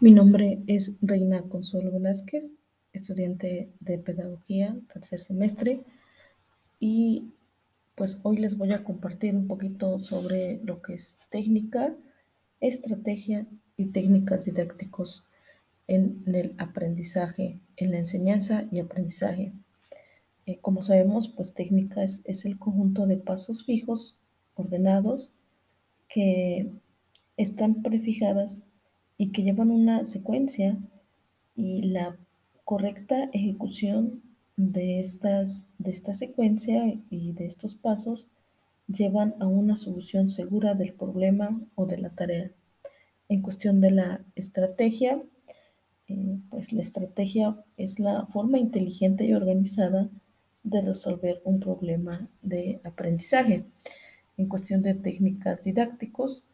Mi nombre es Reina Consuelo Velázquez, estudiante de Pedagogía, tercer semestre, y pues hoy les voy a compartir un poquito sobre lo que es técnica, estrategia y técnicas didácticos en el aprendizaje, en la enseñanza y aprendizaje. Eh, como sabemos, pues técnica es, es el conjunto de pasos fijos, ordenados, que están prefijadas y que llevan una secuencia y la correcta ejecución de, estas, de esta secuencia y de estos pasos llevan a una solución segura del problema o de la tarea. En cuestión de la estrategia, eh, pues la estrategia es la forma inteligente y organizada de resolver un problema de aprendizaje. En cuestión de técnicas didácticos,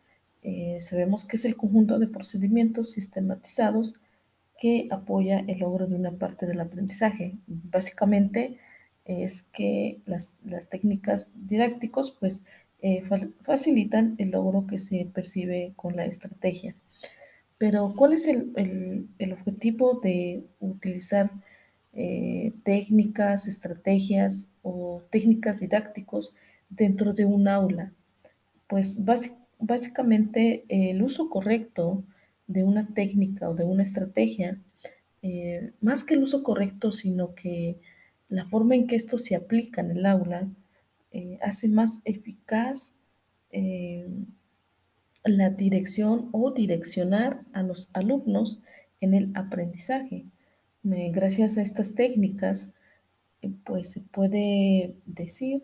eh, sabemos que es el conjunto de procedimientos sistematizados que apoya el logro de una parte del aprendizaje. Básicamente es que las, técnicas didácticos pues eh, facilitan el logro que se percibe con la estrategia. Pero ¿cuál es el, objetivo de utilizar eh, técnicas, estrategias o técnicas didácticos dentro de un aula? Pues básicamente básicamente el uso correcto de una técnica o de una estrategia, eh, más que el uso correcto, sino que la forma en que esto se aplica en el aula, eh, hace más eficaz eh, la dirección o direccionar a los alumnos en el aprendizaje. gracias a estas técnicas, pues se puede decir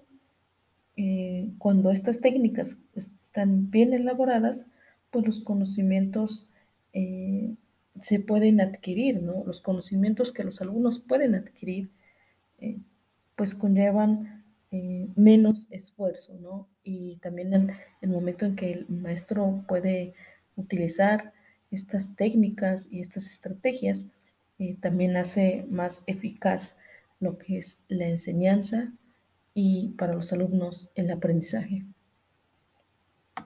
eh, cuando estas técnicas están bien elaboradas, pues los conocimientos eh, se pueden adquirir, ¿no? Los conocimientos que los alumnos pueden adquirir, eh, pues conllevan menos esfuerzo, ¿no? Y también el momento en que el maestro puede utilizar estas técnicas y estas estrategias, también hace más eficaz lo que es la enseñanza y para los alumnos el aprendizaje.